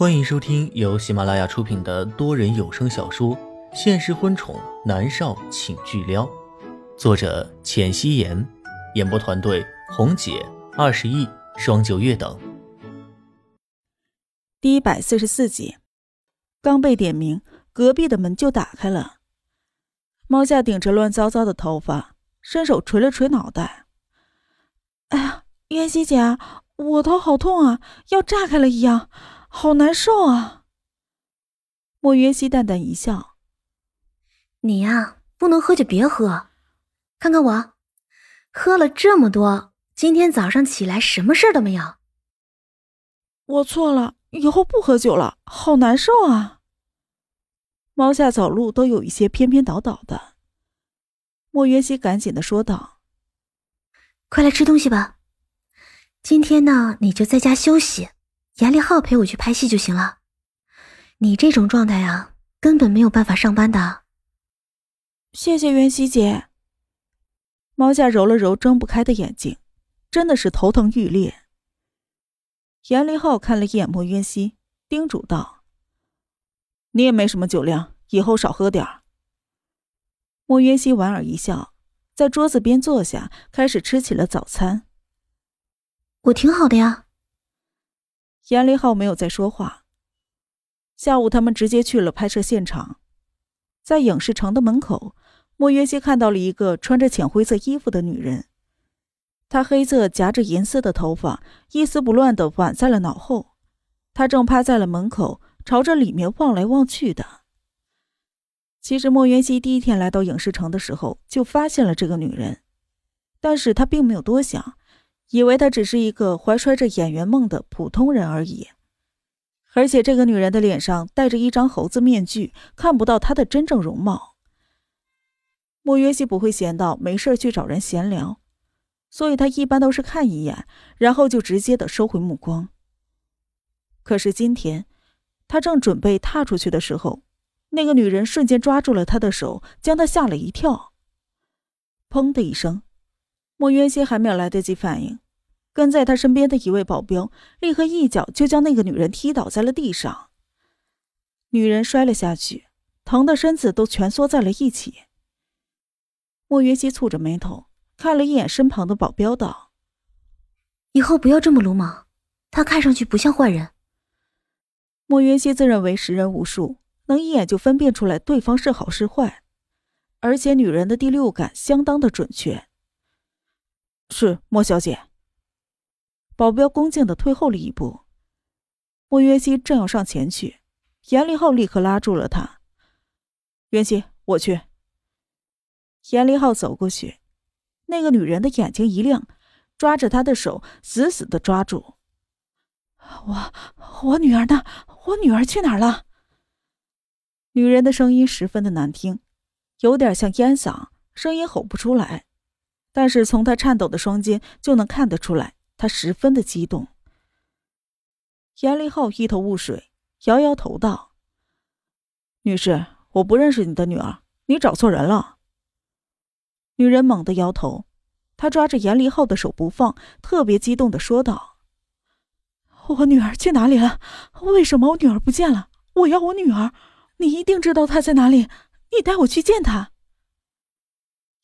欢迎收听由喜马拉雅出品的多人有声小说《现实婚宠男少请巨撩》，作者：浅汐颜，演播团队：红姐、二十亿、双九月等。第一百四十四集，刚被点名，隔壁的门就打开了。猫夏顶着乱糟糟的头发，伸手捶了捶脑袋：“哎呀，妍希姐，我头好痛啊，要炸开了一样。”好难受啊！莫云熙淡淡一笑：“你呀，不能喝就别喝。看看我，喝了这么多，今天早上起来什么事儿都没有。”我错了，以后不喝酒了。好难受啊！猫下走路都有一些偏偏倒倒的。莫云熙赶紧的说道：“快来吃东西吧。今天呢，你就在家休息。”严立浩陪我去拍戏就行了。你这种状态啊，根本没有办法上班的。谢谢袁熙姐。猫夏揉了揉睁不开的眼睛，真的是头疼欲裂。严立浩看了一眼莫渊熙，叮嘱道：“你也没什么酒量，以后少喝点儿。”莫渊熙莞尔一笑，在桌子边坐下，开始吃起了早餐。我挺好的呀。严立浩没有再说话。下午，他们直接去了拍摄现场，在影视城的门口，莫约西看到了一个穿着浅灰色衣服的女人，她黑色夹着银色的头发一丝不乱的挽在了脑后，她正趴在了门口，朝着里面望来望去的。其实，莫元熙第一天来到影视城的时候就发现了这个女人，但是他并没有多想。以为她只是一个怀揣着演员梦的普通人而已，而且这个女人的脸上戴着一张猴子面具，看不到她的真正容貌。莫约西不会闲到没事去找人闲聊，所以他一般都是看一眼，然后就直接的收回目光。可是今天，他正准备踏出去的时候，那个女人瞬间抓住了他的手，将他吓了一跳。砰的一声。莫渊熙还没有来得及反应，跟在他身边的一位保镖立刻一脚就将那个女人踢倒在了地上。女人摔了下去，疼的身子都蜷缩在了一起。莫渊熙蹙着眉头看了一眼身旁的保镖，道：“以后不要这么鲁莽，他看上去不像坏人。”莫渊熙自认为识人无数，能一眼就分辨出来对方是好是坏，而且女人的第六感相当的准确。是莫小姐。保镖恭敬的退后了一步。莫渊熙正要上前去，严立浩立刻拉住了他。渊熙，我去。严立浩走过去，那个女人的眼睛一亮，抓着他的手死死的抓住。我我女儿呢？我女儿去哪儿了？女人的声音十分的难听，有点像烟嗓，声音吼不出来。但是从他颤抖的双肩就能看得出来，他十分的激动。严立浩一头雾水，摇摇头道：“女士，我不认识你的女儿，你找错人了。”女人猛地摇头，她抓着严立浩的手不放，特别激动的说道：“我女儿去哪里了？为什么我女儿不见了？我要我女儿！你一定知道她在哪里，你带我去见她。”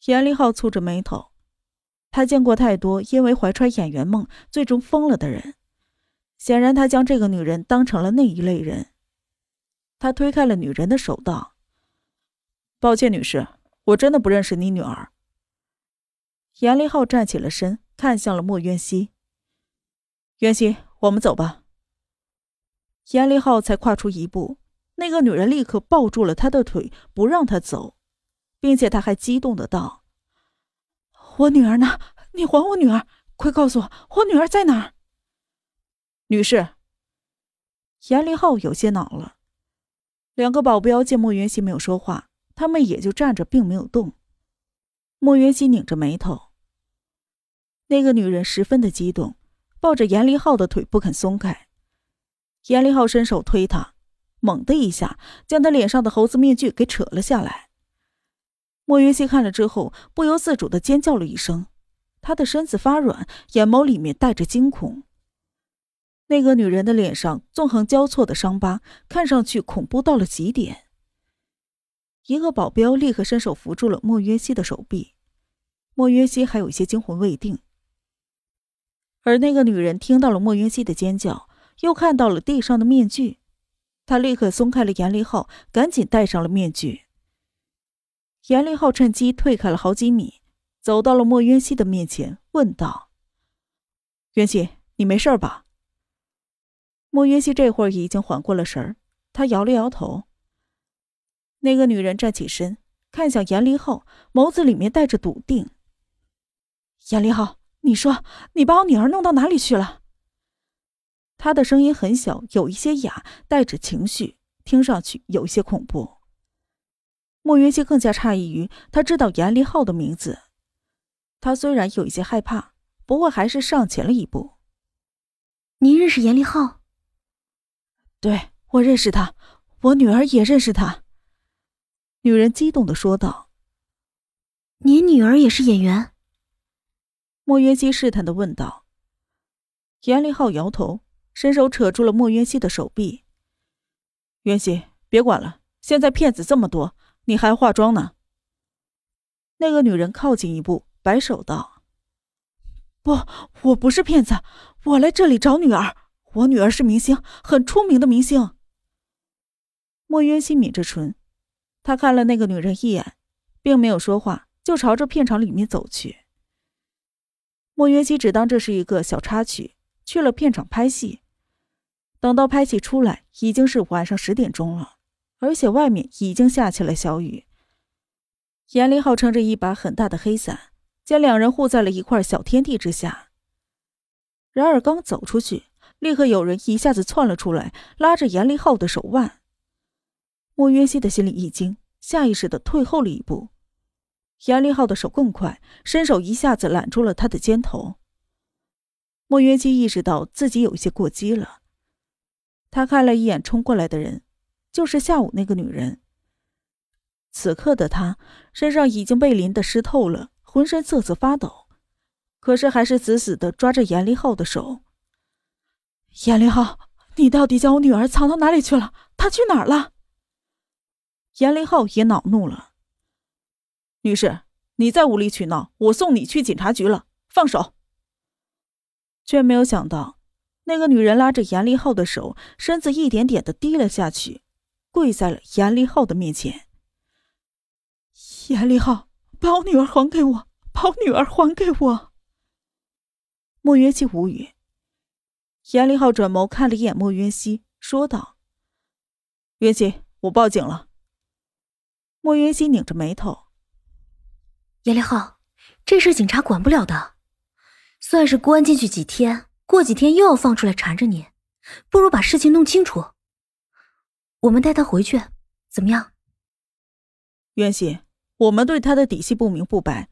严立浩蹙着眉头。他见过太多因为怀揣演员梦最终疯了的人，显然他将这个女人当成了那一类人。他推开了女人的手，道：“抱歉，女士，我真的不认识你女儿。”严立浩站起了身，看向了莫渊熙。渊熙，我们走吧。严立浩才跨出一步，那个女人立刻抱住了他的腿，不让他走，并且他还激动的道。我女儿呢？你还我女儿！快告诉我，我女儿在哪儿？女士，严立浩有些恼了。两个保镖见莫云熙没有说话，他们也就站着，并没有动。莫云熙拧着眉头。那个女人十分的激动，抱着严立浩的腿不肯松开。严立浩伸手推她，猛的一下将她脸上的猴子面具给扯了下来。莫云熙看了之后，不由自主的尖叫了一声，他的身子发软，眼眸里面带着惊恐。那个女人的脸上纵横交错的伤疤，看上去恐怖到了极点。一个保镖立刻伸手扶住了莫约西的手臂，莫约西还有一些惊魂未定。而那个女人听到了莫约西的尖叫，又看到了地上的面具，她立刻松开了严立浩，赶紧戴上了面具。严立浩趁机退开了好几米，走到了莫渊熙的面前，问道：“渊熙，你没事吧？”莫渊熙这会儿已经缓过了神儿，他摇了摇头。那个女人站起身，看向严立浩，眸子里面带着笃定：“严立浩，你说你把我女儿弄到哪里去了？”她的声音很小，有一些哑，带着情绪，听上去有一些恐怖。莫云熙更加诧异于他知道严立浩的名字，他虽然有一些害怕，不过还是上前了一步。您认识严立浩？对我认识他，我女儿也认识他。女人激动的说道：“您女儿也是演员？”莫云熙试探的问道。严立浩摇头，伸手扯住了莫云熙的手臂。云熙，别管了，现在骗子这么多。你还化妆呢？那个女人靠近一步，摆手道：“不，我不是骗子，我来这里找女儿。我女儿是明星，很出名的明星。”莫渊熙抿着唇，他看了那个女人一眼，并没有说话，就朝着片场里面走去。莫渊熙只当这是一个小插曲，去了片场拍戏。等到拍戏出来，已经是晚上十点钟了。而且外面已经下起了小雨。严立浩撑着一把很大的黑伞，将两人护在了一块小天地之下。然而刚走出去，立刻有人一下子窜了出来，拉着严立浩的手腕。莫约西的心里一惊，下意识的退后了一步。严立浩的手更快，伸手一下子揽住了他的肩头。莫约西意识到自己有些过激了，他看了一眼冲过来的人。就是下午那个女人。此刻的她身上已经被淋得湿透了，浑身瑟瑟发抖，可是还是死死的抓着严立浩的手。严立浩，你到底将我女儿藏到哪里去了？她去哪儿了？严立浩也恼怒了。女士，你再无理取闹，我送你去警察局了。放手。却没有想到，那个女人拉着严立浩的手，身子一点点的低了下去。跪在了严立浩的面前。严立浩，把我女儿还给我！把我女儿还给我！莫云熙无语。严立浩转眸看了一眼莫云熙，说道：“云熙，我报警了。”莫云熙拧着眉头：“严立浩，这事警察管不了的，算是关进去几天，过几天又要放出来缠着你，不如把事情弄清楚。”我们带他回去，怎么样？袁熙，我们对他的底细不明不白，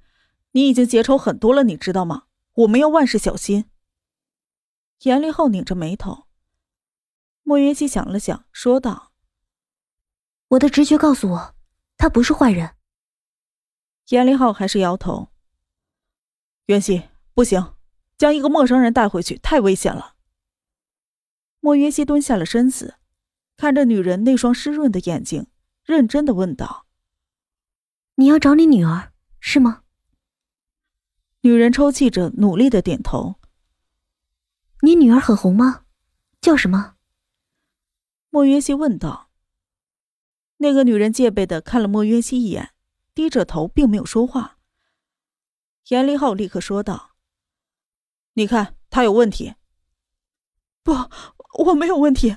你已经结仇很多了，你知道吗？我们要万事小心。严立浩拧着眉头。莫云熙想了想，说道：“我的直觉告诉我，他不是坏人。”严立浩还是摇头。袁熙，不行，将一个陌生人带回去太危险了。莫云熙蹲下了身子。看着女人那双湿润的眼睛，认真的问道：“你要找你女儿是吗？”女人抽泣着，努力的点头。“你女儿很红吗？叫什么？”莫约西问道。那个女人戒备的看了莫约西一眼，低着头，并没有说话。严立浩立刻说道：“你看，她有问题。”“不，我没有问题。”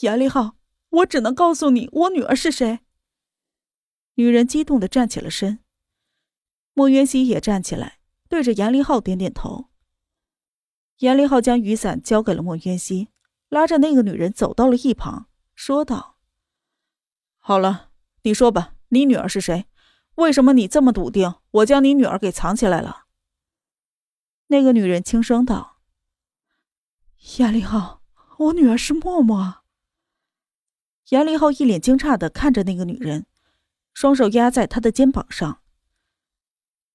严立浩，我只能告诉你，我女儿是谁。女人激动的站起了身，莫渊熙也站起来，对着严立浩点点头。严立浩将雨伞交给了莫渊熙，拉着那个女人走到了一旁，说道：“好了，你说吧，你女儿是谁？为什么你这么笃定我将你女儿给藏起来了？”那个女人轻声道：“严立浩，我女儿是默默。”严立浩一脸惊诧的看着那个女人，双手压在她的肩膀上。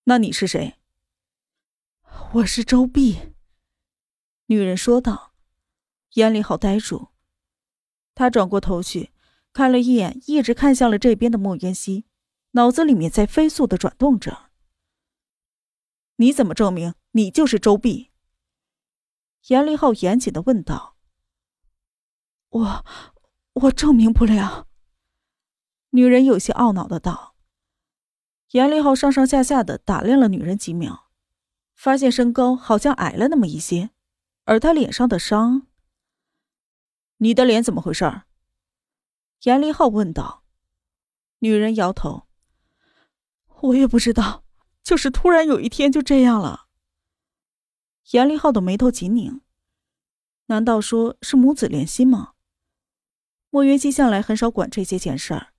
那你是谁？我是周碧。女人说道。严立浩呆住，他转过头去，看了一眼一直看向了这边的莫渊熙，脑子里面在飞速的转动着。你怎么证明你就是周碧？严立浩严谨的问道。我，我证明不了。女人有些懊恼的道。严立浩上上下下的打量了女人几秒，发现身高好像矮了那么一些，而她脸上的伤……你的脸怎么回事？严立浩问道。女人摇头。我也不知道，就是突然有一天就这样了。严立浩的眉头紧拧，难道说是母子连心吗？莫云熙向来很少管这些闲事儿，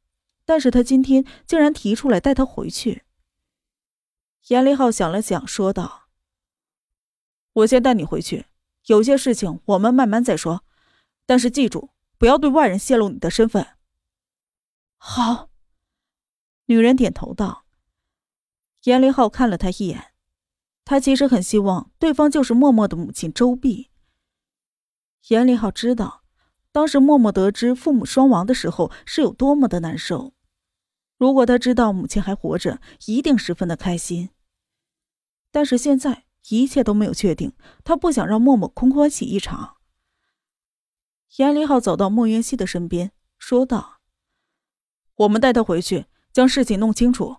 但是他今天竟然提出来带他回去。严立浩想了想，说道：“我先带你回去，有些事情我们慢慢再说，但是记住，不要对外人泄露你的身份。”好，女人点头道。严立浩看了他一眼，他其实很希望对方就是默默的母亲周碧。严立浩知道。当时默默得知父母双亡的时候是有多么的难受，如果他知道母亲还活着，一定十分的开心。但是现在一切都没有确定，他不想让默默空欢喜一场。严立浩走到莫云熙的身边，说道：“我们带他回去，将事情弄清楚。”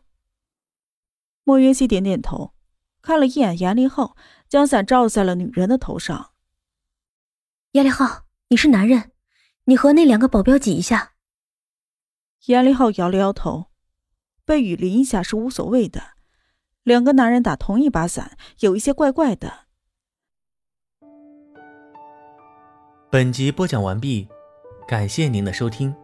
莫云熙点点头，看了一眼严立浩，将伞罩在了女人的头上。严立浩，你是男人。你和那两个保镖挤一下。严立浩摇了摇头，被雨淋一下是无所谓的。两个男人打同一把伞，有一些怪怪的。本集播讲完毕，感谢您的收听。